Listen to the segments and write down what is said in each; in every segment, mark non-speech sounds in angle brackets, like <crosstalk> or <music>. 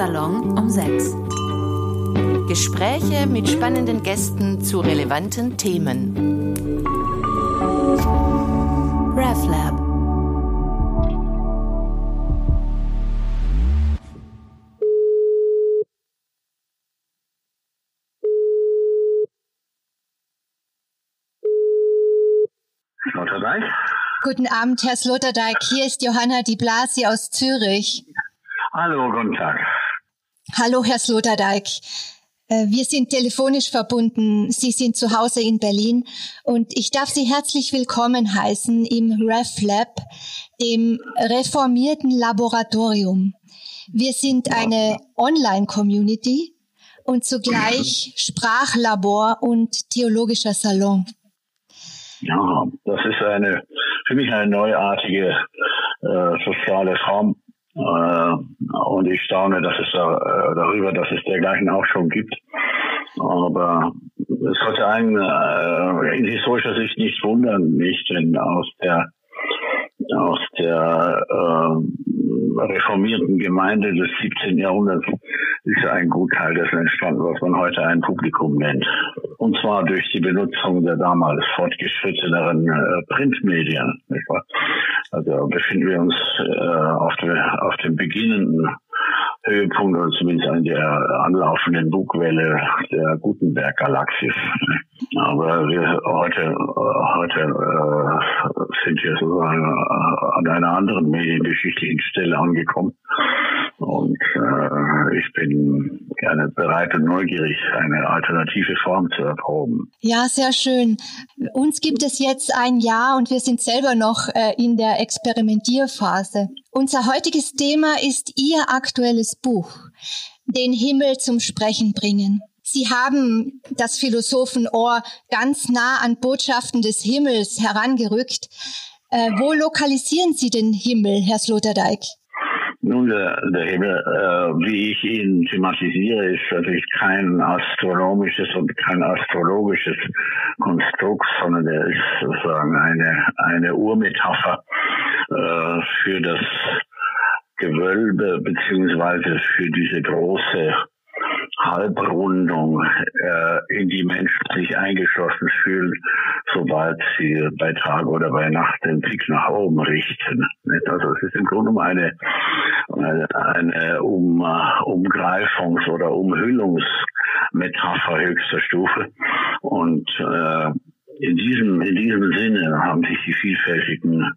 Salon um 6. Gespräche mit spannenden Gästen zu relevanten Themen. RefLab. Sloterdijk. Guten Abend, Herr Sloterdijk. Hier ist Johanna Di Blasi aus Zürich. Hallo, guten Tag. Hallo, Herr Sloterdijk. Äh, wir sind telefonisch verbunden. Sie sind zu Hause in Berlin und ich darf Sie herzlich willkommen heißen im RefLab, dem reformierten Laboratorium. Wir sind eine Online-Community und zugleich Sprachlabor und theologischer Salon. Ja, das ist eine für mich eine neuartige äh, soziale Form. Äh, und ich staune, dass es da, äh, darüber, dass es dergleichen auch schon gibt. Aber es sollte einen äh, in historischer Sicht nicht wundern, nicht, denn aus der aus der äh, reformierten Gemeinde des 17. Jahrhunderts ist ein Gutteil dessen entstanden, was man heute ein Publikum nennt. Und zwar durch die Benutzung der damals fortgeschritteneren äh, Printmedien. Also befinden wir uns äh, auf, der, auf dem beginnenden Höhepunkt oder zumindest an der anlaufenden Bugwelle der Gutenberg-Galaxis. Aber wir heute, heute äh, sind wir sozusagen äh, an einer anderen mediengeschichtlichen Stelle angekommen. Und äh, ich bin gerne bereit und neugierig, eine alternative Form zu erproben. Ja, sehr schön. Uns gibt es jetzt ein Jahr und wir sind selber noch äh, in der Experimentierphase. Unser heutiges Thema ist Ihr aktuelles Buch, Den Himmel zum Sprechen bringen. Sie haben das Philosophenohr ganz nah an Botschaften des Himmels herangerückt. Äh, wo lokalisieren Sie den Himmel, Herr Sloterdijk? Nun, der, der Himmel, äh, wie ich ihn thematisiere, ist natürlich kein astronomisches und kein astrologisches Konstrukt, sondern er ist sozusagen eine, eine Urmetapher äh, für das Gewölbe beziehungsweise für diese große Halbrundung, äh, in die Menschen sich eingeschlossen fühlen, sobald sie bei Tag oder bei Nacht den Blick nach oben richten. Also es ist im Grunde eine, eine, eine um, Umgreifungs- oder Umhüllungsmetapher höchster Stufe. Und äh, in diesem, in diesem Sinne haben sich die vielfältigen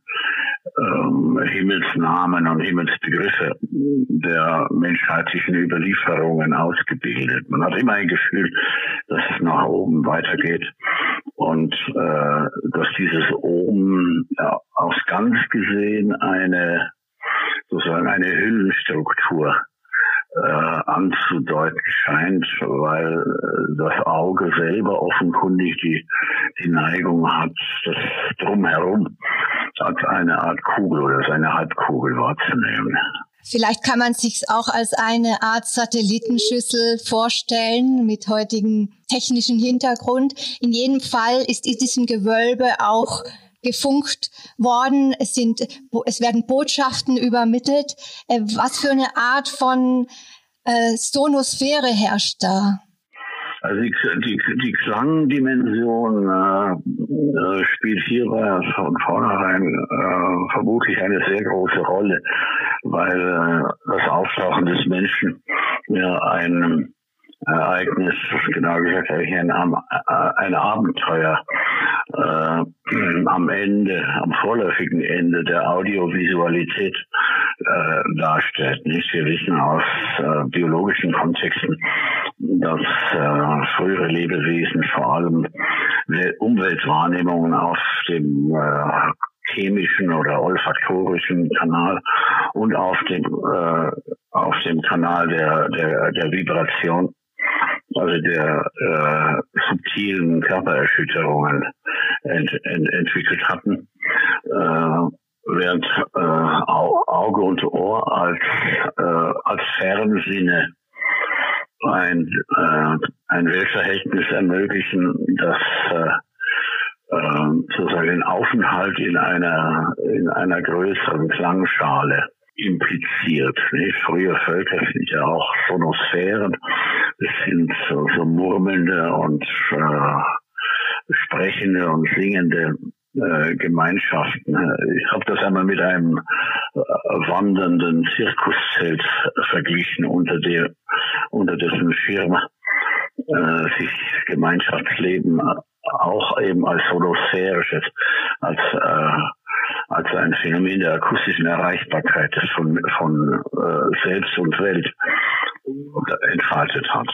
ähm, Himmelsnamen und Himmelsbegriffe der menschheitlichen Überlieferungen ausgebildet. Man hat immer ein Gefühl, dass es nach oben weitergeht und äh, dass dieses oben ja, aufs Ganz gesehen eine sozusagen eine Hüllenstruktur äh, anzudeuten scheint, weil äh, das Auge selber offenkundig die, die Neigung hat, das drumherum als eine Art Kugel oder als eine Halbkugel wahrzunehmen. Vielleicht kann man sich auch als eine Art Satellitenschüssel vorstellen mit heutigem technischen Hintergrund. In jedem Fall ist in diesem Gewölbe auch gefunkt worden. Es sind, es werden Botschaften übermittelt. Äh, was für eine Art von äh, Sonosphäre herrscht da? Also die, die, die Klangdimension äh, äh, spielt hierbei von vornherein äh, vermutlich eine sehr große Rolle, weil äh, das Auftauchen des Menschen ja ein Ereignis, genau gesagt ein, ein Abenteuer äh, am Ende, am vorläufigen Ende der Audiovisualität äh, darstellt. Nicht? Wir wissen aus äh, biologischen Kontexten, dass äh, frühere Lebewesen vor allem Umweltwahrnehmungen auf dem äh, chemischen oder olfaktorischen Kanal und auf dem äh, auf dem Kanal der der, der Vibration also der äh, subtilen Körpererschütterungen ent, ent, entwickelt hatten, äh, während äh, Auge und Ohr als, äh, als Fernsinne ein, äh, ein Weltverhältnis ermöglichen, das äh, äh, sozusagen den Aufenthalt in einer in einer größeren Klangschale impliziert. Nicht? Frühe Völker sind ja auch Sonosphären. Das sind so, so murmelnde und äh, sprechende und singende äh, Gemeinschaften. Ich habe das einmal mit einem äh, wandernden Zirkuszelt verglichen, unter, der, unter dessen Schirm äh, sich Gemeinschaftsleben auch eben als holosphärisches, als äh, als ein Phänomen der akustischen Erreichbarkeit von, von äh, Selbst und Welt entfaltet hat.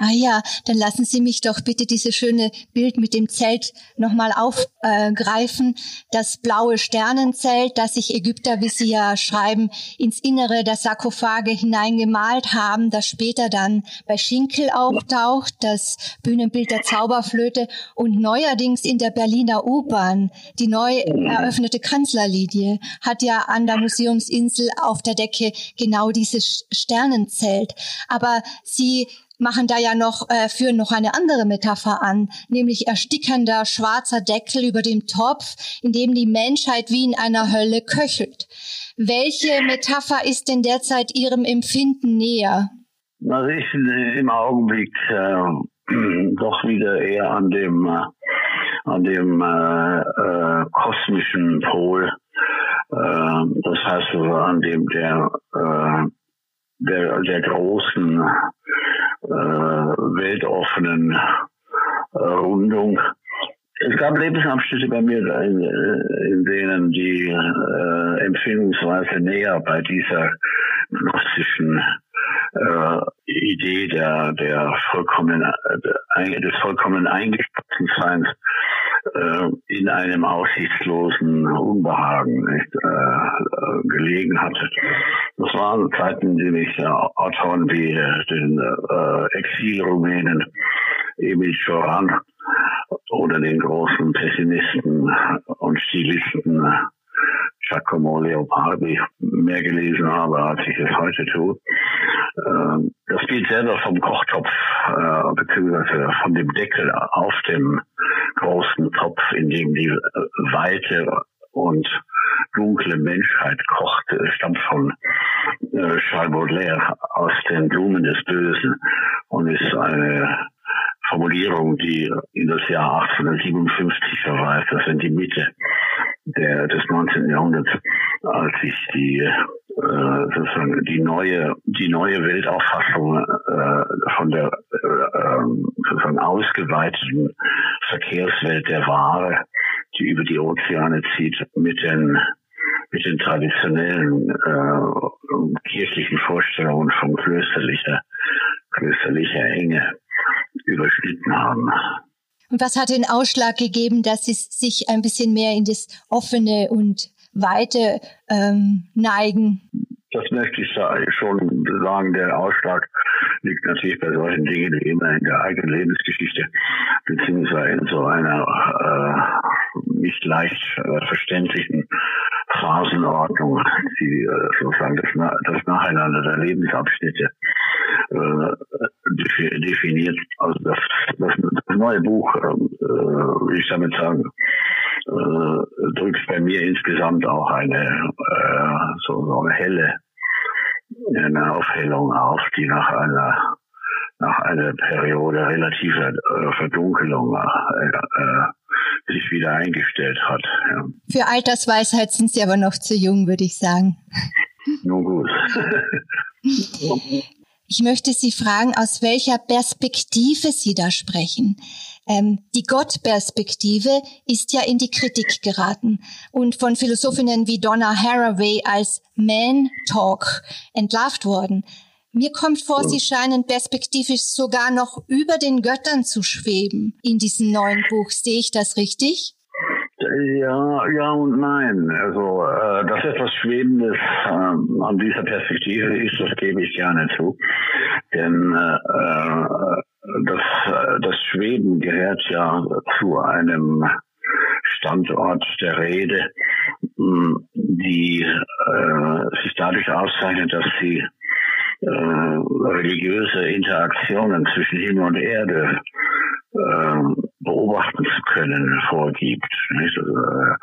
Ah ja, dann lassen Sie mich doch bitte dieses schöne Bild mit dem Zelt nochmal aufgreifen. das blaue Sternenzelt, das sich Ägypter, wie Sie ja schreiben, ins Innere der Sarkophage hineingemalt haben, das später dann bei Schinkel auftaucht, das Bühnenbild der Zauberflöte und neuerdings in der Berliner U-Bahn, die neu eröffnete Kanzlerlinie, hat ja an der Museumsinsel auf der Decke genau dieses Sternenzelt. Aber sie machen da ja noch, äh, führen noch eine andere Metapher an, nämlich erstickender schwarzer Deckel über dem Topf, in dem die Menschheit wie in einer Hölle köchelt. Welche Metapher ist denn derzeit Ihrem Empfinden näher? Also ich im Augenblick äh, <clears throat> doch wieder eher an dem äh, an dem äh, äh, kosmischen Pol, äh, das heißt an dem der äh, der, der großen äh, weltoffenen äh, Rundung. Es gab Lebensabschnitte bei mir, in, in denen die äh, Empfindungsweise näher bei dieser gnostischen äh, Idee der, der vollkommenen, äh, des vollkommenen Eingeschlossenseins äh, in einem aussichtslosen Unbehagen nicht, äh, gelegen hatte. Das waren Zeiten, die mich äh, Autoren wie den äh, Exilrumänen Emil Choran oder den großen Pessimisten und Stilisten Giacomo Leopardi mehr gelesen habe, als ich es heute tue. Ähm, das Bild selber vom Kochtopf, äh, beziehungsweise von dem Deckel auf dem großen Topf, in dem die äh, weite und dunkle Menschheit kocht, äh, stammt von äh, Charles Baudelaire aus den Blumen des Bösen und ist eine Formulierung, die in das Jahr 1857 verweist, das in die Mitte der, des 19. Jahrhunderts, als sich die äh, sozusagen die neue die neue Weltauffassung äh, von der äh, sozusagen ausgeweiteten Verkehrswelt der Ware, die über die Ozeane zieht, mit den mit den traditionellen äh, kirchlichen Vorstellungen von klösterlicher klösterlicher Enge überschnitten haben. Und was hat den Ausschlag gegeben, dass Sie sich ein bisschen mehr in das Offene und Weite ähm, neigen? Das möchte ich schon sagen. Der Ausschlag liegt natürlich bei solchen Dingen wie immer in der eigenen Lebensgeschichte, beziehungsweise in so einer äh, nicht leicht äh, verständlichen Phasenordnung, die äh, sozusagen das, das Nacheinander der Lebensabschnitte äh, definiert. Also das, das, das neue Buch, äh, will ich damit sagen, äh, drückt bei mir insgesamt auch eine äh, so eine helle eine Aufhellung auf, die nach einer nach einer Periode relativer äh, Verdunkelung äh, äh, sich wieder eingestellt hat. Ja. Für Altersweisheit sind Sie aber noch zu jung, würde ich sagen. Nun gut. <laughs> Ich möchte Sie fragen, aus welcher Perspektive Sie da sprechen. Ähm, die Gottperspektive ist ja in die Kritik geraten und von Philosophinnen wie Donna Haraway als Man Talk entlarvt worden. Mir kommt vor, Sie scheinen perspektivisch sogar noch über den Göttern zu schweben in diesem neuen Buch. Sehe ich das richtig? Ja, ja und nein. Also, äh, dass etwas Schwebendes äh, an dieser Perspektive ist, das gebe ich gerne zu. Denn äh, das, das Schweben gehört ja zu einem Standort der Rede, die äh, sich dadurch auszeichnet, dass sie äh, religiöse Interaktionen zwischen Himmel und Erde äh, beobachten zu können, vorgibt. Also, äh,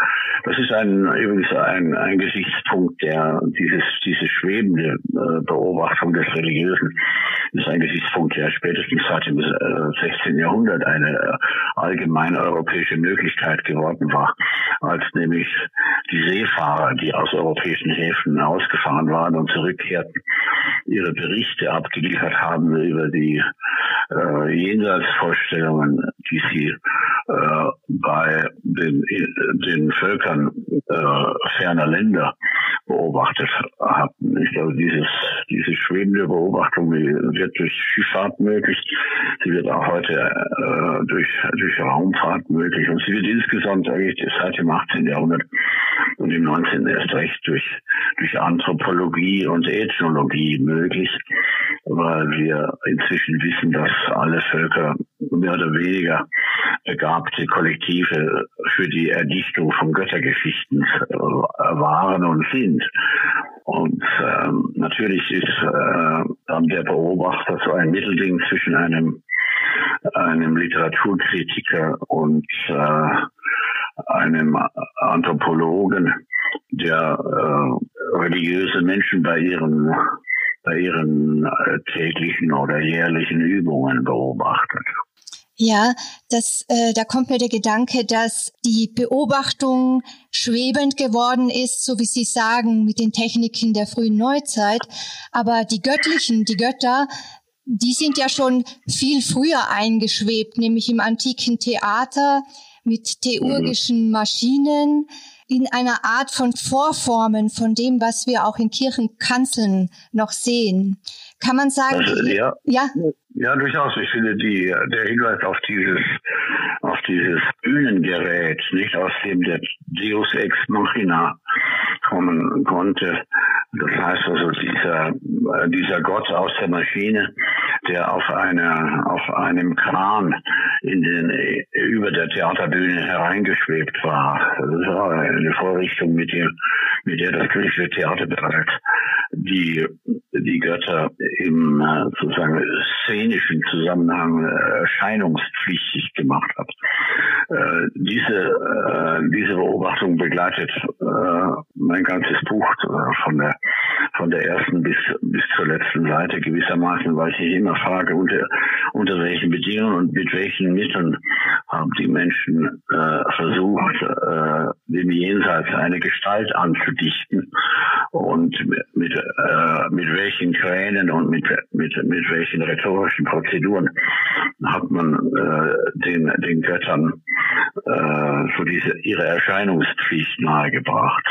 das ist ein, übrigens ein, ein Gesichtspunkt, der dieses, diese schwebende äh, Beobachtung des Religiösen ist ein Gesichtspunkt, der spätestens seit dem 16. Jahrhundert eine allgemeine europäische Möglichkeit geworden war, als nämlich die Seefahrer, die aus europäischen Häfen ausgefahren waren und zurückkehrten, ihre Berichte abgeliefert haben über die äh, Jenseitsvorstellungen, die sie äh, bei den, den Völkern äh, ferner Länder beobachtet hatten. Ich glaube, dieses, diese schwebende Beobachtung wird durch Schifffahrt möglich. Sie wird auch heute äh, durch, durch Raumfahrt möglich. Und sie wird insgesamt eigentlich seit dem 18. Jahrhundert und im 19. erst recht durch, durch Anthropologie und Ethnologie möglich, weil wir inzwischen wissen, dass alle Völker mehr oder weniger begabte Kollektive für die Erdichtung von Göttergeschichten äh, waren und sind. Und ähm, natürlich ist äh, dann der Beobachter so ein Mittelding zwischen einem einem Literaturkritiker und äh, einem Anthropologen, der äh, religiöse Menschen bei ihren bei ihren äh, täglichen oder jährlichen Übungen beobachtet. Ja, das, äh, da kommt mir der Gedanke, dass die Beobachtung schwebend geworden ist, so wie Sie sagen, mit den Techniken der frühen Neuzeit. Aber die göttlichen, die Götter, die sind ja schon viel früher eingeschwebt, nämlich im antiken Theater mit theurgischen Maschinen, in einer Art von Vorformen von dem, was wir auch in Kirchenkanzeln noch sehen. Kann man sagen? Also, ja, ja, ja, durchaus. Ich finde die, der Hinweis auf dieses, auf dieses Bühnengerät, nicht aus dem der Deus Ex Machina kommen konnte. Das heißt also dieser, dieser Gott aus der Maschine, der auf einer, auf einem Kran in den, über der Theaterbühne hereingeschwebt war. Das war eine Vorrichtung, mit der, mit der das griechische Theater bereits die, die Götter im sozusagen szenischen Zusammenhang äh, erscheinungspflichtig gemacht hat. Äh, diese, diese Beobachtung begleitet mein ganzes Buch von der, von der ersten bis, bis zur letzten Seite gewissermaßen, weil ich mich immer frage, unter, unter welchen Bedingungen und mit welchen Mitteln haben die Menschen versucht, dem Jenseits eine Gestalt anzudichten und mit äh, mit welchen Kränen und mit, mit, mit welchen rhetorischen Prozeduren hat man äh, den, den Göttern äh, so diese, ihre Erscheinungspflicht nahegebracht.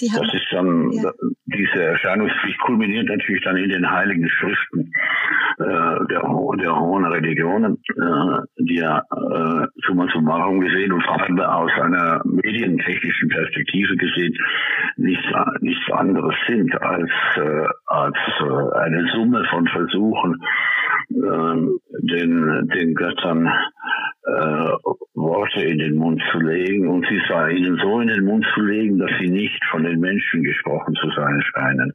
Das ist dann, ja. diese Erscheinungspflicht kulminiert natürlich dann in den heiligen Schriften äh, der, der hohen Religionen, äh, die ja äh, summa summarum gesehen und vor allem aus einer medientechnischen Perspektive gesehen nichts, nichts anderes sind als, äh, als äh, eine Summe von Versuchen, äh, den, den Göttern äh, Worte in den Mund zu legen und sie zwar ihnen so in den Mund zu legen, dass sie nicht von den Menschen gesprochen zu sein scheinen.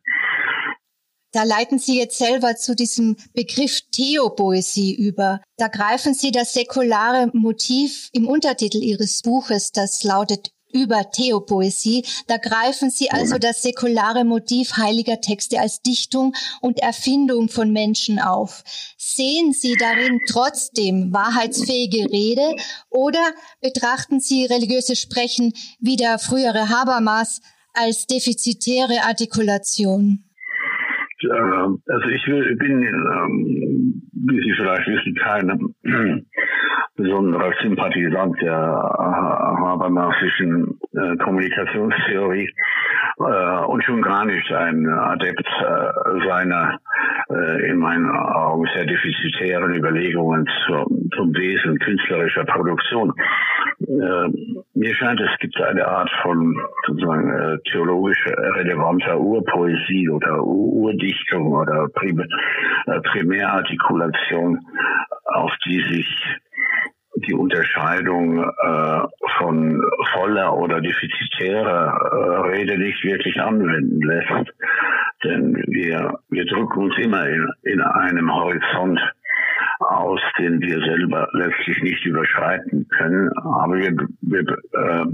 Da leiten Sie jetzt selber zu diesem Begriff Theopoesie über. Da greifen Sie das säkulare Motiv im Untertitel Ihres Buches, das lautet über Theopoesie. Da greifen Sie also das säkulare Motiv heiliger Texte als Dichtung und Erfindung von Menschen auf. Sehen Sie darin trotzdem wahrheitsfähige Rede oder betrachten Sie religiöses Sprechen wie der frühere Habermas als defizitäre Artikulation? Also ich bin, ähm, wie Sie vielleicht wissen, kein <clears throat> besonderer Sympathisant der Habermasischen äh, Kommunikationstheorie äh, und schon gar nicht ein Adept äh, seiner in meinen Augen sehr defizitären Überlegungen zum, zum Wesen künstlerischer Produktion. mir scheint, es gibt eine Art von sozusagen theologisch relevanter Urpoesie oder Urdichtung oder Primärartikulation, auf die sich die Unterscheidung äh, von voller oder defizitärer äh, Rede nicht wirklich anwenden lässt. Denn wir, wir drücken uns immer in, in einem Horizont aus, den wir selber letztlich nicht überschreiten können. Aber wir, wir äh,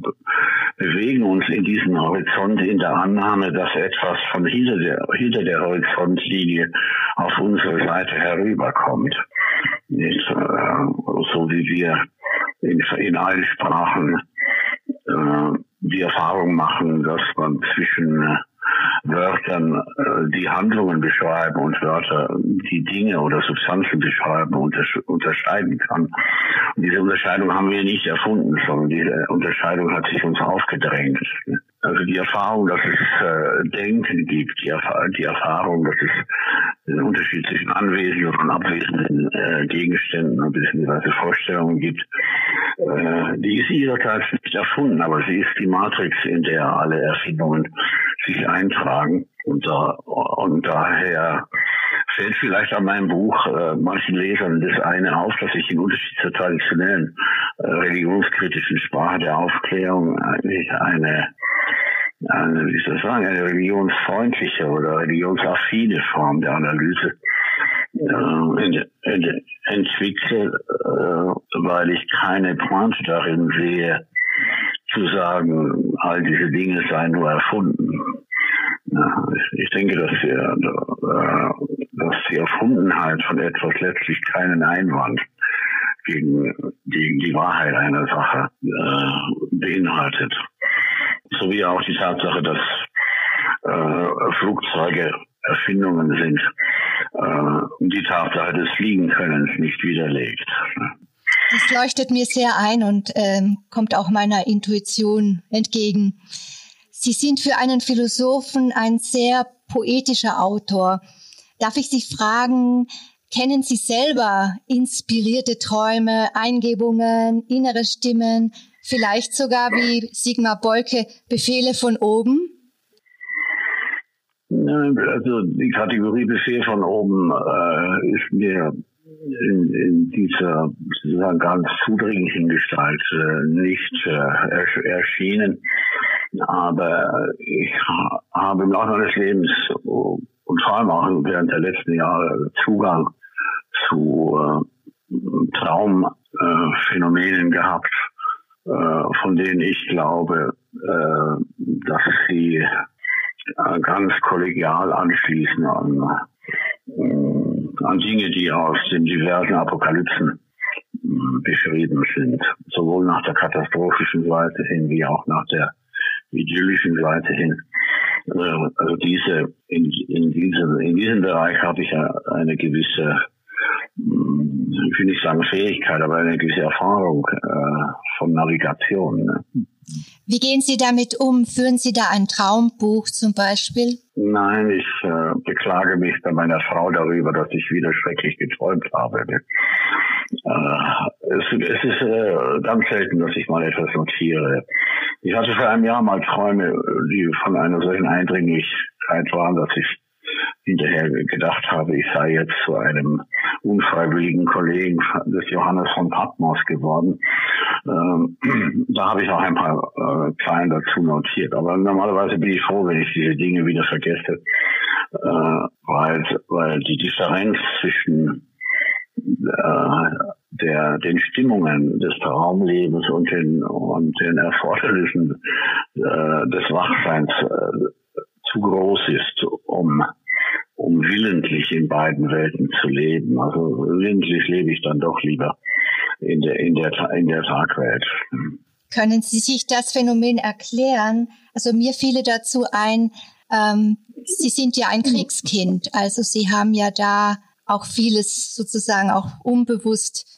bewegen uns in diesem Horizont in der Annahme, dass etwas von hinter der, hinter der Horizontlinie auf unsere Seite herüberkommt. Nicht, äh, so wie wir in, in allen Sprachen äh, die Erfahrung machen, dass man zwischen äh, Wörtern äh, die Handlungen beschreiben und Wörter die Dinge oder Substanzen beschreiben und unterscheiden kann. Und diese Unterscheidung haben wir nicht erfunden, sondern diese Unterscheidung hat sich uns aufgedrängt. Also die Erfahrung, dass es äh, Denken gibt, die, die Erfahrung, dass es den Unterschied zwischen anwesenden und abwesenden äh, Gegenständen und beziehungsweise Vorstellungen gibt, äh, die ist ihrerseits nicht erfunden, aber sie ist die Matrix, in der alle Erfindungen sich eintragen. Und, da, und daher fällt vielleicht an meinem Buch äh, manchen Lesern das eine auf, dass ich im Unterschied zur traditionellen äh, religionskritischen Sprache der Aufklärung eigentlich eine eine, wie soll ich sagen, eine religionsfreundliche oder religionsaffine Form der Analyse äh, entwickle, äh, weil ich keine Pointe darin sehe, zu sagen, all diese Dinge seien nur erfunden. Ich, denke, dass, wir, äh, dass die Erfundenheit von etwas letztlich keinen Einwand gegen, gegen die Wahrheit einer Sache äh, beinhaltet sowie auch die Tatsache, dass äh, Flugzeuge Erfindungen sind, die Tatsache des Fliegenkönnens nicht widerlegt. Das leuchtet mir sehr ein und ähm, kommt auch meiner Intuition entgegen. Sie sind für einen Philosophen ein sehr poetischer Autor. Darf ich Sie fragen, kennen Sie selber inspirierte Träume, Eingebungen, innere Stimmen, Vielleicht sogar wie Sigmar Bolke Befehle von oben? Also die Kategorie Befehl von oben äh, ist mir in, in dieser sozusagen ganz zudringlichen Gestalt äh, nicht äh, erschienen. Aber ich habe im Laufe meines Lebens und vor allem auch während der letzten Jahre Zugang zu äh, Traumphänomenen gehabt, äh, von denen ich glaube, äh, dass sie äh, ganz kollegial anschließen an, an Dinge, die aus den diversen Apokalypsen beschrieben sind, sowohl nach der katastrophischen Seite hin wie auch nach der idyllischen Seite hin. Also diese in, in diesem in diesem Bereich habe ich eine gewisse ich will nicht sagen Fähigkeit, aber eine gewisse Erfahrung äh, von Navigation. Ne? Wie gehen Sie damit um? Führen Sie da ein Traumbuch zum Beispiel? Nein, ich äh, beklage mich bei meiner Frau darüber, dass ich wieder schrecklich geträumt habe. Äh, es, es, ist äh, ganz selten, dass ich mal etwas notiere. Ich hatte vor einem Jahr mal Träume, die von einer solchen Eindringlichkeit waren, dass ich hinterher gedacht habe, ich sei jetzt zu einem unfreiwilligen Kollegen des Johannes von Patmos geworden. Ähm, da habe ich auch ein paar äh, Zahlen dazu notiert. Aber normalerweise bin ich froh, wenn ich diese Dinge wieder vergesse, äh, weil, weil die Differenz zwischen äh, der, den Stimmungen des Traumlebens und den, und den Erfordernissen äh, des Wachseins äh, zu groß ist, um um willentlich in beiden Welten zu leben. Also willentlich lebe ich dann doch lieber in der, in der, in der Tagwelt. Können Sie sich das Phänomen erklären? Also mir fiele dazu ein, ähm, Sie sind ja ein Kriegskind, also Sie haben ja da auch vieles sozusagen auch unbewusst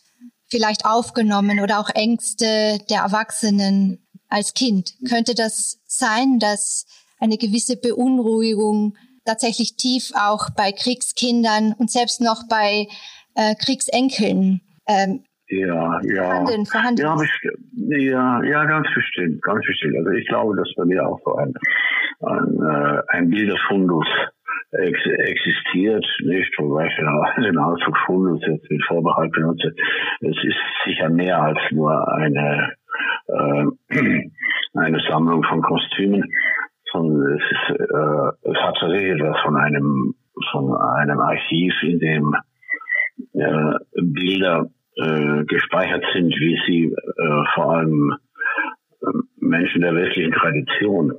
vielleicht aufgenommen oder auch Ängste der Erwachsenen als Kind. Könnte das sein, dass eine gewisse Beunruhigung tatsächlich tief auch bei Kriegskindern und selbst noch bei äh, Kriegsenkeln ähm, ja, ja. Vorhanden, vorhanden ja, ja, ja, ganz bestimmt, ganz bestimmt. Also ich glaube, dass bei mir auch so ein, ein, äh, ein Bilderfundus ex existiert, nicht, wobei ich <laughs> den Ausdruck Fundus jetzt mit Vorbehalt benutze. Es ist sicher mehr als nur eine, äh, <clears throat> eine Sammlung von Kostümen sondern es, ist, äh, es hat tatsächlich etwas von einem, von einem Archiv, in dem äh, Bilder äh, gespeichert sind, wie sie äh, vor allem äh, Menschen der westlichen Tradition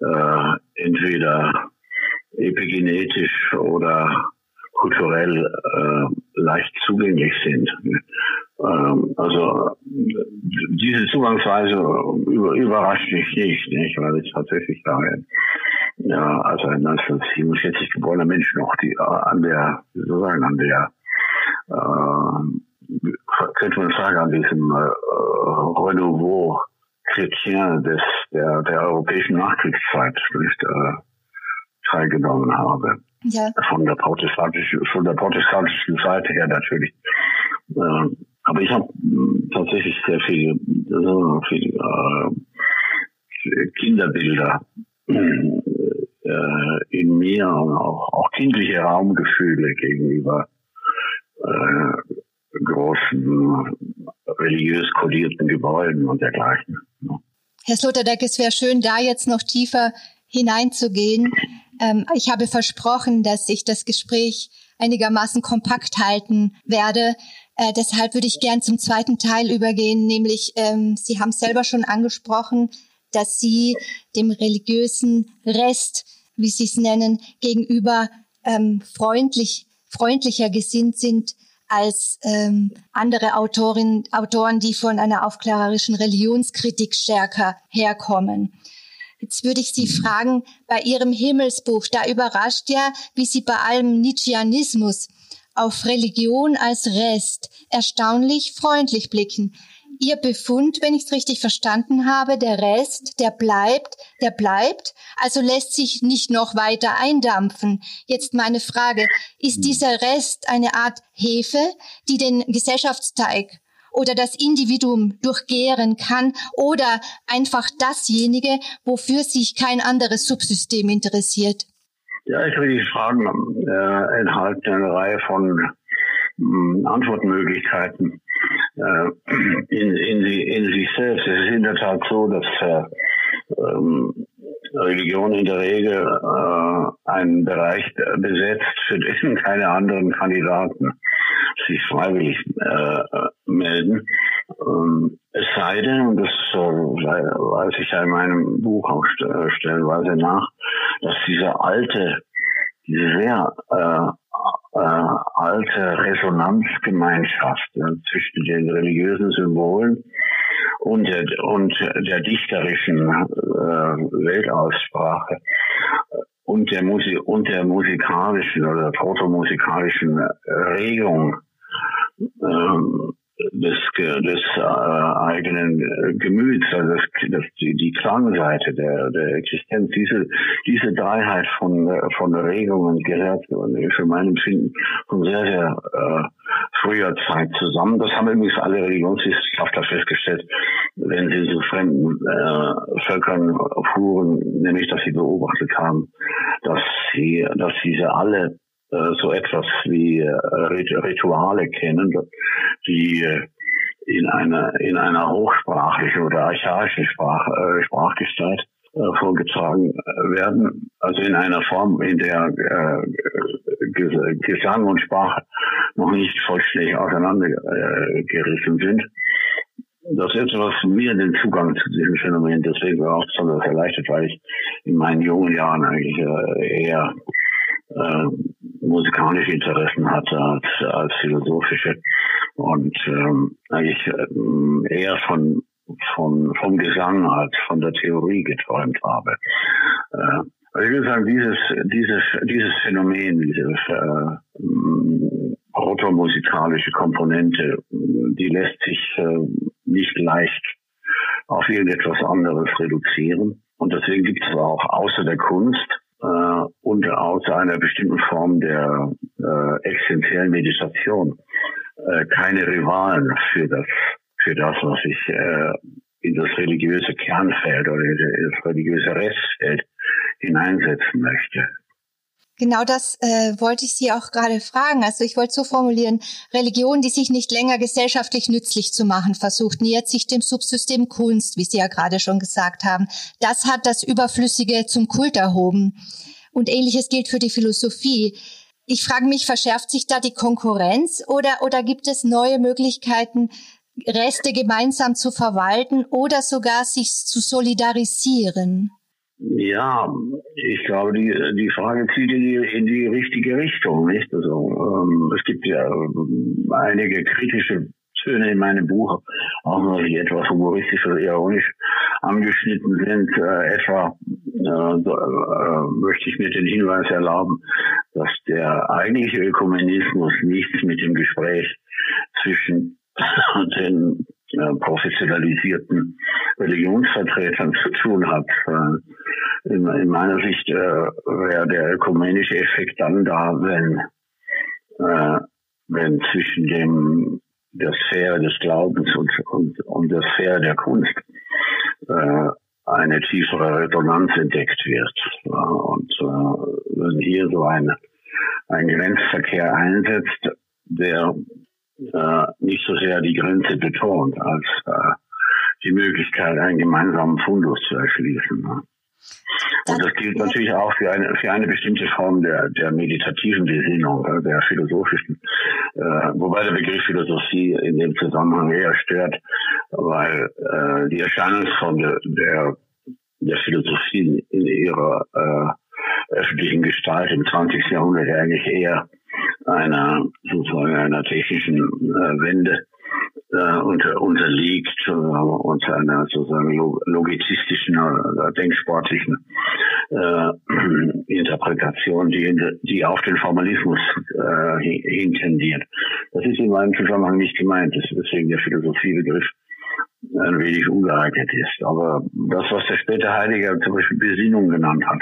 äh, entweder epigenetisch oder kulturell äh, leicht zugänglich sind. Ähm, also diese Zugangsweise über, überrascht mich nicht, nicht, weil ich tatsächlich da ja, also ein 1947 geborener Mensch noch die, äh, an der, sozusagen an der, äh, könnte man sagen, an diesem äh, Renouveau chrétien des, der, der europäischen Nachkriegszeit nicht, äh, teilgenommen habe. Ja. Von der protestantischen, von der protestantischen Seite her natürlich. Äh, aber ich habe hm, tatsächlich sehr viele, äh, viele äh, Kinderbilder äh, in mir und auch, auch kindliche Raumgefühle gegenüber äh, großen religiös kodierten Gebäuden und dergleichen. Herr Sloterdijk, es wäre schön, da jetzt noch tiefer hineinzugehen. Ähm, ich habe versprochen, dass ich das Gespräch einigermaßen kompakt halten werde. Äh, deshalb würde ich gern zum zweiten Teil übergehen, nämlich ähm, Sie haben selber schon angesprochen, dass Sie dem religiösen Rest, wie Sie es nennen, gegenüber ähm, freundlich, freundlicher gesinnt sind als ähm, andere Autorinnen, Autoren, die von einer aufklärerischen Religionskritik stärker herkommen. Jetzt würde ich Sie fragen, bei Ihrem Himmelsbuch, da überrascht ja, wie Sie bei allem Nietzscheanismus auf Religion als Rest erstaunlich freundlich blicken. Ihr Befund, wenn ich es richtig verstanden habe, der Rest, der bleibt, der bleibt, also lässt sich nicht noch weiter eindampfen. Jetzt meine Frage, ist hm. dieser Rest eine Art Hefe, die den Gesellschaftsteig oder das Individuum durchgären kann oder einfach dasjenige, wofür sich kein anderes Subsystem interessiert? Ja, ich will die Fragen äh, enthalten eine Reihe von äh, Antwortmöglichkeiten äh, in, in, in sich selbst. Es ist in der Tat so, dass äh, ähm, Religion in der Regel äh, einen Bereich besetzt, für den keine anderen Kandidaten sich freiwillig äh, melden. Ähm, es sei denn, und das äh, weiß ich ja in meinem Buch auch äh, stellenweise nach, dass diese alte, sehr äh, äh, alte Resonanzgemeinschaft äh, zwischen den religiösen Symbolen und der, und der dichterischen äh, Weltaussprache und der Musik und der musikalischen oder protomusikalischen Regung ähm, des, des äh, eigenen äh, Gemüts, also das, das, die, die Klangseite der, der Existenz, diese, diese Dreiheit von, von Regungen gehört für mein Empfinden von sehr, sehr äh, früher Zeit zusammen. Das haben übrigens alle Religionswissenschaftler festgestellt, wenn sie zu fremden äh, Völkern fuhren, nämlich dass sie beobachtet haben, dass sie, dass diese alle äh, so etwas wie äh, Rituale kennen, die äh, in einer in einer hochsprachlichen oder archaischen Sprach, äh, Sprachgestalt äh, vorgetragen werden, also in einer Form, in der äh, Gesang und Sprache noch nicht vollständig auseinandergerissen sind. Das ist etwas mir den Zugang zu diesem Phänomen deswegen auch besonders erleichtert, weil ich in meinen jungen Jahren eigentlich eher äh, musikalische Interessen hatte als, als philosophische und ähm, eigentlich ähm, eher von, von, vom Gesang als von der Theorie geträumt habe. Äh, also ich würde sagen, dieses, dieses, dieses Phänomen, diese äh, protomusikalische Komponente, die lässt sich äh, nicht leicht auf irgendetwas anderes reduzieren. Und deswegen gibt es auch außer der Kunst äh, und aus einer bestimmten Form der äh, existenziellen Meditation äh, keine Rivalen für das, für das, was ich äh, in das religiöse Kernfeld oder in das religiöse Restfeld hineinsetzen möchte. Genau das äh, wollte ich Sie auch gerade fragen. Also ich wollte so formulieren, Religion, die sich nicht länger gesellschaftlich nützlich zu machen versucht, nähert sich dem Subsystem Kunst, wie Sie ja gerade schon gesagt haben. Das hat das Überflüssige zum Kult erhoben. Und ähnliches gilt für die Philosophie. Ich frage mich, verschärft sich da die Konkurrenz oder, oder gibt es neue Möglichkeiten, Reste gemeinsam zu verwalten oder sogar sich zu solidarisieren? Ja, ich glaube, die, die Frage zieht in die, in die richtige Richtung. Nicht? Also, ähm, es gibt ja ähm, einige kritische Töne in meinem Buch, auch wenn sie etwas humoristisch oder ironisch angeschnitten sind. Äh, etwa äh, äh, möchte ich mir den Hinweis erlauben, dass der eigentliche Ökumenismus nichts mit dem Gespräch zwischen <laughs> den äh, professionalisierten Religionsvertretern zu tun hat. In, in, meiner Sicht äh, wäre der ökumenische Effekt dann da, wenn, äh, wenn zwischen dem der Sphäre des Glaubens und, und, und der Sphäre der Kunst äh, eine tiefere Resonanz entdeckt wird. Ja, und äh, wenn hier so ein, ein Grenzverkehr einsetzt, der äh, nicht so sehr die Grenze betont, als äh, die Möglichkeit, einen gemeinsamen Fundus zu erschließen. Und das gilt natürlich auch für eine, für eine bestimmte Form der, der meditativen Besinnung, äh, der philosophischen, äh, wobei der Begriff Philosophie in dem Zusammenhang eher stört, weil äh, die Erscheinungsform der, der, der Philosophie in ihrer äh, öffentlichen Gestalt im 20. Jahrhundert eigentlich eher einer sozusagen einer technischen äh, Wende äh, unter, unterliegt äh, unter einer sozusagen logizistischen oder denksportlichen äh, <clears throat> Interpretation, die, die auf den Formalismus äh, hintendiert. Das ist in meinem Zusammenhang nicht gemeint, deswegen der Philosophiebegriff ein wenig ungeeignet ist. Aber das, was der späte Heidegger zum Beispiel Besinnung genannt hat,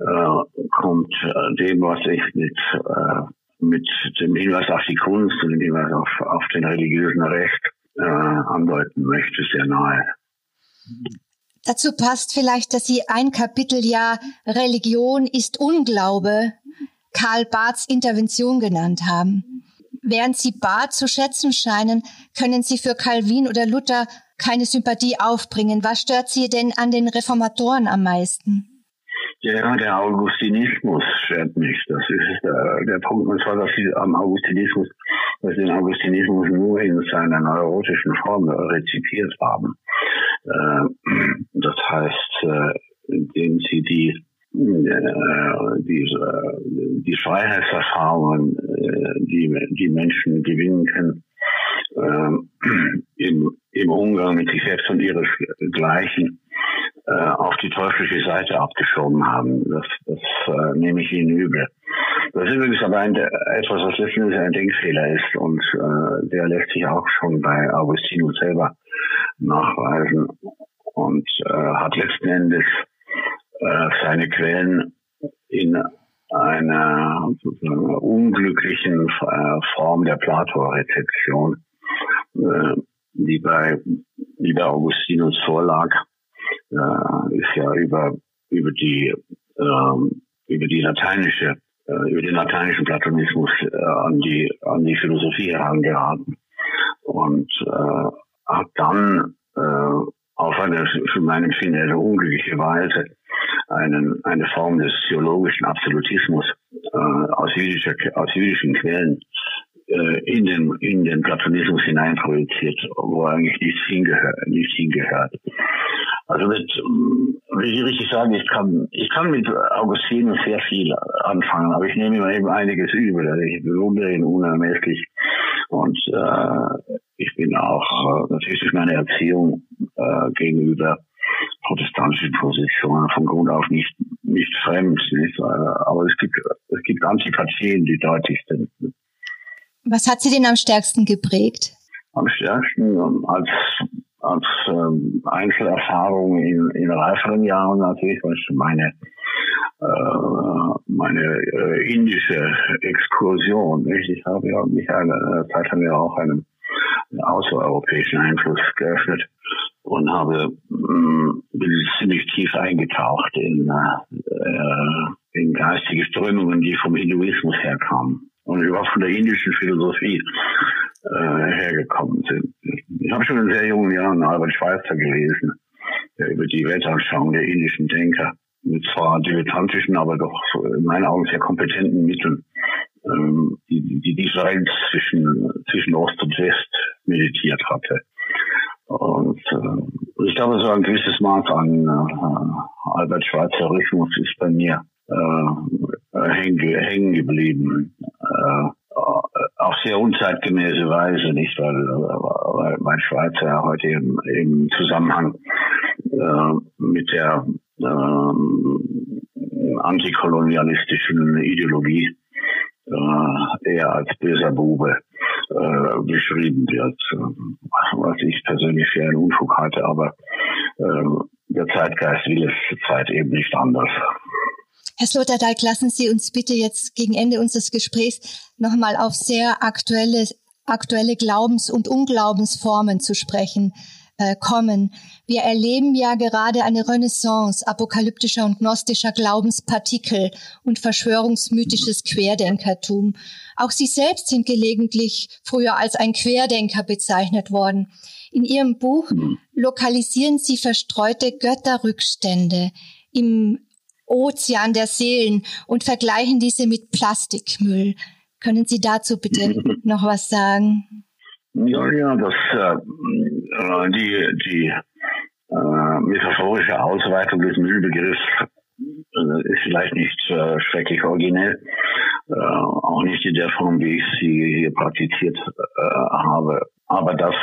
äh, kommt äh, dem, was ich mit äh, mit dem Hinweis auf die Kunst und dem Hinweis auf, auf den religiösen Recht äh, andeuten möchte, sehr nahe. Dazu passt vielleicht, dass Sie ein Kapitel ja Religion ist Unglaube Karl Barths Intervention genannt haben. Während Sie Barth zu schätzen scheinen, können Sie für Calvin oder Luther keine Sympathie aufbringen. Was stört Sie denn an den Reformatoren am meisten? Ja, der Augustinismus stört mich. Das ist der, der Punkt. Und zwar, dass sie am Augustinismus, dass sie den Augustinismus nur in seiner neurotischen Form rezipiert haben. Äh, das heißt, äh, indem sie die äh, diese, die Freiheitserfahrungen, äh, die die Menschen gewinnen können, äh, im, im Umgang mit sich selbst und ihresgleichen, äh, auf die teuflische Seite abgeschoben haben. Das, das äh, nehme ich Ihnen übel. Das ist übrigens aber ein, etwas, was letztendlich ein Denkfehler ist und äh, der lässt sich auch schon bei Augustinus selber nachweisen und äh, hat letzten Endes äh, seine Quellen in einer unglücklichen äh, Form der Plato-Rezeption, äh, die bei, die bei Augustinus vorlag äh, ist ja über, über die, ähm, über die lateinische, äh, über den lateinischen Platonismus äh, an die, an die Philosophie herangeraten. Und äh, hat dann äh, auf eine für meinen eine unglückliche Weise einen, eine Form des theologischen Absolutismus äh, aus, jüdischer, aus jüdischen Quellen in den, in den Platonismus hineinprojiziert, wo eigentlich nichts hingehört. Nichts hingehört. Also mit, wie Sie richtig sagen, ich kann, ich kann mit Augustinus sehr viel anfangen, aber ich nehme ihm eben einiges übel. Also ich bewundere ihn unermesslich und äh, ich bin auch äh, natürlich durch meine Erziehung äh, gegenüber protestantischen Positionen von Grund auf nicht nicht fremd, nicht? aber es gibt es gibt Antipathien, die deutlich sind. Was hat Sie denn am stärksten geprägt? Am stärksten ähm, als als ähm, Einzelerfahrung in, in reiferen Jahren natürlich, was meine äh, meine äh, indische Exkursion. Nicht? Ich habe ja mich eine äh, Zeit lang ja auch einem außereuropäischen Einfluss geöffnet und habe mh, mm, bin ziemlich tief eingetaucht in, äh, in geistige Strömungen, die vom Hinduismus herkamen und überhaupt von der indischen Philosophie äh, hergekommen sind. Ich habe schon in sehr jungen Jahren Albert Schweitzer gelesen, der über die Weltanschauung der indischen Denker mit zwar dilettantischen, aber doch in meinen Augen sehr kompetenten Mitteln ähm, die, die Differenz zwischen, zwischen Ost und West meditiert hatte. Und äh, ich glaube, so ein gewisses Maß an äh, Albert Schweitzerismus ist bei mir äh, hängen, hängen geblieben. Äh, auf sehr unzeitgemäße Weise, nicht, weil, weil, weil Schweizer heute im, im Zusammenhang äh, mit der äh, antikolonialistischen Ideologie äh, eher als böser Bube äh, beschrieben wird, was ich persönlich für einen Unfug halte, aber äh, der Zeitgeist will es zurzeit eben nicht anders. Herr Sloterdijk, lassen Sie uns bitte jetzt gegen Ende unseres Gesprächs nochmal auf sehr aktuelle, aktuelle Glaubens- und Unglaubensformen zu sprechen äh, kommen. Wir erleben ja gerade eine Renaissance apokalyptischer und gnostischer Glaubenspartikel und verschwörungsmythisches Querdenkertum. Auch Sie selbst sind gelegentlich früher als ein Querdenker bezeichnet worden. In Ihrem Buch lokalisieren Sie verstreute Götterrückstände im Ozean der Seelen und vergleichen diese mit Plastikmüll. Können Sie dazu bitte <laughs> noch was sagen? Ja, ja, das, äh, die, die äh, metaphorische Ausweitung des Müllbegriffs äh, ist vielleicht nicht äh, schrecklich originell, äh, auch nicht in der Form, wie ich sie hier praktiziert äh, habe. Aber dass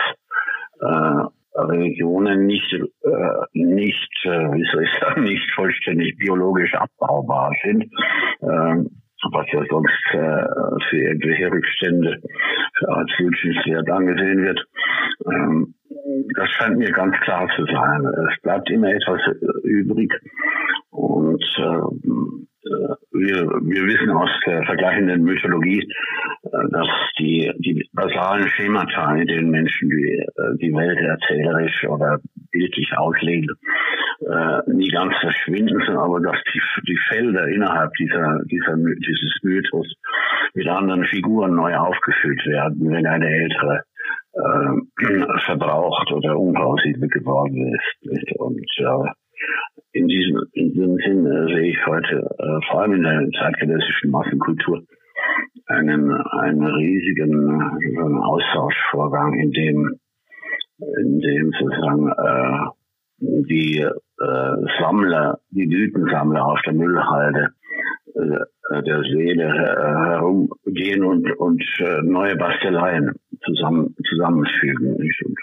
Religionen nicht, äh, nicht, äh, wie soll ich sagen, nicht vollständig biologisch abbaubar sind, äh, was ja sonst äh, für irgendwelche Rückstände als wünschenswert angesehen wird. Ähm, das scheint mir ganz klar zu sein. Es bleibt immer etwas übrig und äh, wir, wir wissen aus der vergleichenden Mythologie, äh, dass die, die basalen Schemata, in denen Menschen die, äh, die Welt erzählerisch oder bildlich auslegen, nie ganz verschwinden, aber dass die, die Felder innerhalb dieser, dieser, dieses Mythos mit anderen Figuren neu aufgefüllt werden, wenn eine ältere äh, <clears throat> verbraucht oder unplausibel geworden ist. Und äh, in diesem, in diesem Sinn äh, sehe ich heute, äh, vor allem in der zeitgenössischen Massenkultur, einen, einen riesigen äh, Austauschvorgang, in dem, in dem sozusagen äh, die äh, Sammler, die Blütensammler auf der Müllhalde äh, der Seele äh, herumgehen und, und äh, neue Basteleien zusammen, zusammenfügen. Nicht? Und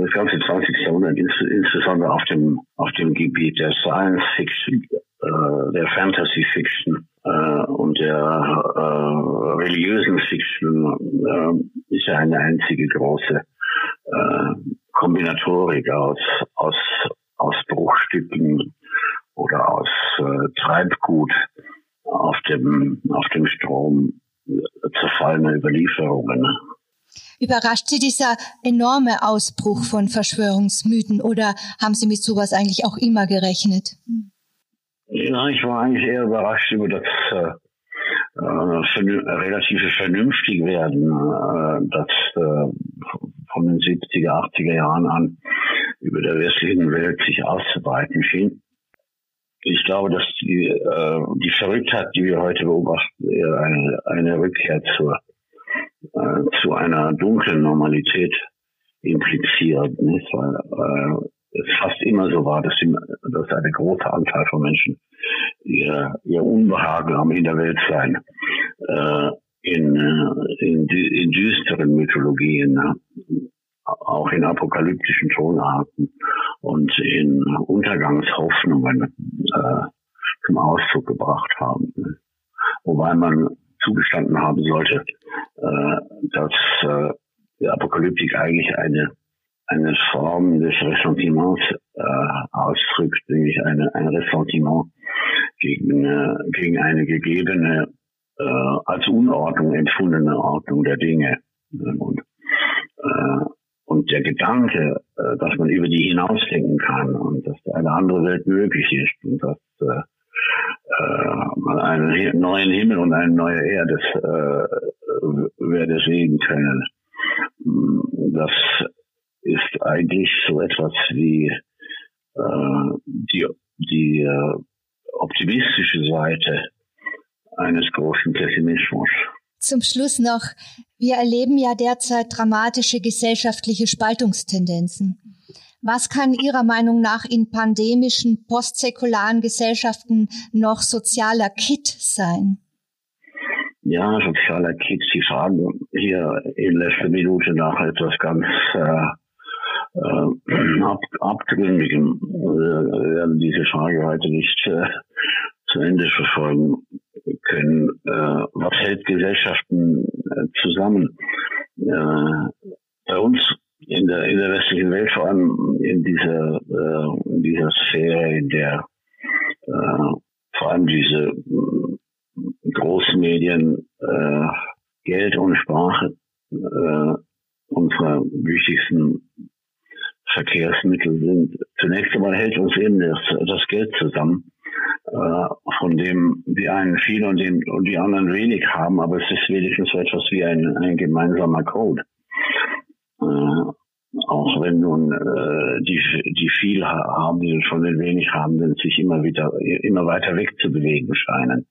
das ganze 20. Jahrhundert, insbesondere auf dem, auf dem Gebiet der Science Fiction, äh, der Fantasy Fiction äh, und der äh, religiösen Fiction, äh, ist ja eine einzige große äh, Kombinatorik aus, aus, aus Bruchstücken oder aus äh, Treibgut auf dem, auf dem Strom zerfallener Überlieferungen. Überrascht Sie dieser enorme Ausbruch von Verschwörungsmythen oder haben Sie mit sowas eigentlich auch immer gerechnet? Ja, ich war eigentlich eher überrascht über das äh, äh, relative Vernünftigwerden, äh, das äh, von den 70er, 80er Jahren an über der westlichen Welt sich auszubreiten schien. Ich glaube, dass die, äh, die Verrücktheit, die wir heute beobachten, eher eine, eine Rückkehr zur äh, zu einer dunklen Normalität impliziert, nicht? weil äh, es fast immer so war, dass, die, dass eine große Anzahl von Menschen ihr, ihr Unbehagen am Hinterweltsein äh, in, äh, in, in düsteren Mythologien, äh, auch in apokalyptischen Tonarten und in Untergangshoffnungen äh, zum Ausdruck gebracht haben. Wobei man zugestanden haben sollte, äh, dass äh, die Apokalyptik eigentlich eine eine Form des Ressentiments äh, ausdrückt, nämlich eine, ein Ressentiment gegen, äh, gegen eine gegebene, äh, als Unordnung empfundene Ordnung der Dinge. Und, äh, und der Gedanke, äh, dass man über die hinausdenken kann und dass eine andere Welt möglich ist und dass äh, einen neuen Himmel und eine neue Erde äh, werde sehen können. Das ist eigentlich so etwas wie äh, die, die äh, optimistische Seite eines großen Pessimismus. Zum Schluss noch, wir erleben ja derzeit dramatische gesellschaftliche Spaltungstendenzen. Was kann Ihrer Meinung nach in pandemischen, postsäkularen Gesellschaften noch sozialer Kit sein? Ja, sozialer Kit. Sie fragen hier in letzter Minute nach etwas ganz äh, äh, ab, abgründigem. Wir werden diese Frage heute nicht äh, zu Ende verfolgen können. Äh, was hält Gesellschaften äh, zusammen? Äh, bei uns in der, in der westlichen Welt, vor allem in dieser, äh, in dieser Sphäre, in der äh, vor allem diese äh, Großmedien äh, Geld und Sprache äh, unsere wichtigsten Verkehrsmittel sind. Zunächst einmal hält uns eben das, das Geld zusammen äh, von dem die einen viel und, den, und die anderen wenig haben, aber es ist wenigstens so etwas wie ein, ein gemeinsamer Code. Äh, auch wenn nun äh, die, die viel Habenden von den wenig Habenden sich immer wieder immer weiter wegzubewegen scheinen.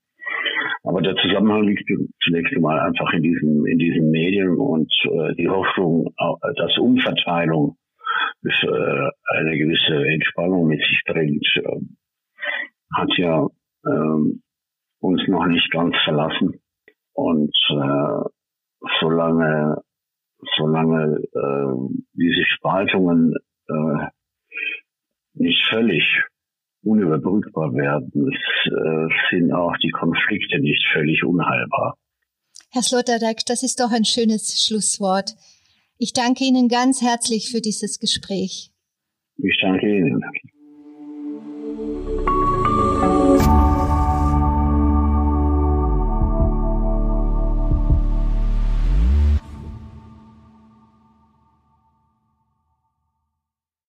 Aber der Zusammenhang liegt zunächst einmal einfach in diesen in diesen Medien und äh, die Hoffnung, dass Umverteilung äh, eine gewisse Entspannung mit sich bringt, äh, hat ja ähm, uns noch nicht ganz verlassen. Und äh, solange, solange äh, diese Spaltungen äh, nicht völlig unüberbrückbar werden, äh, sind auch die Konflikte nicht völlig unheilbar. Herr Sloterdijk, das ist doch ein schönes Schlusswort. Ich danke Ihnen ganz herzlich für dieses Gespräch. Ich danke Ihnen.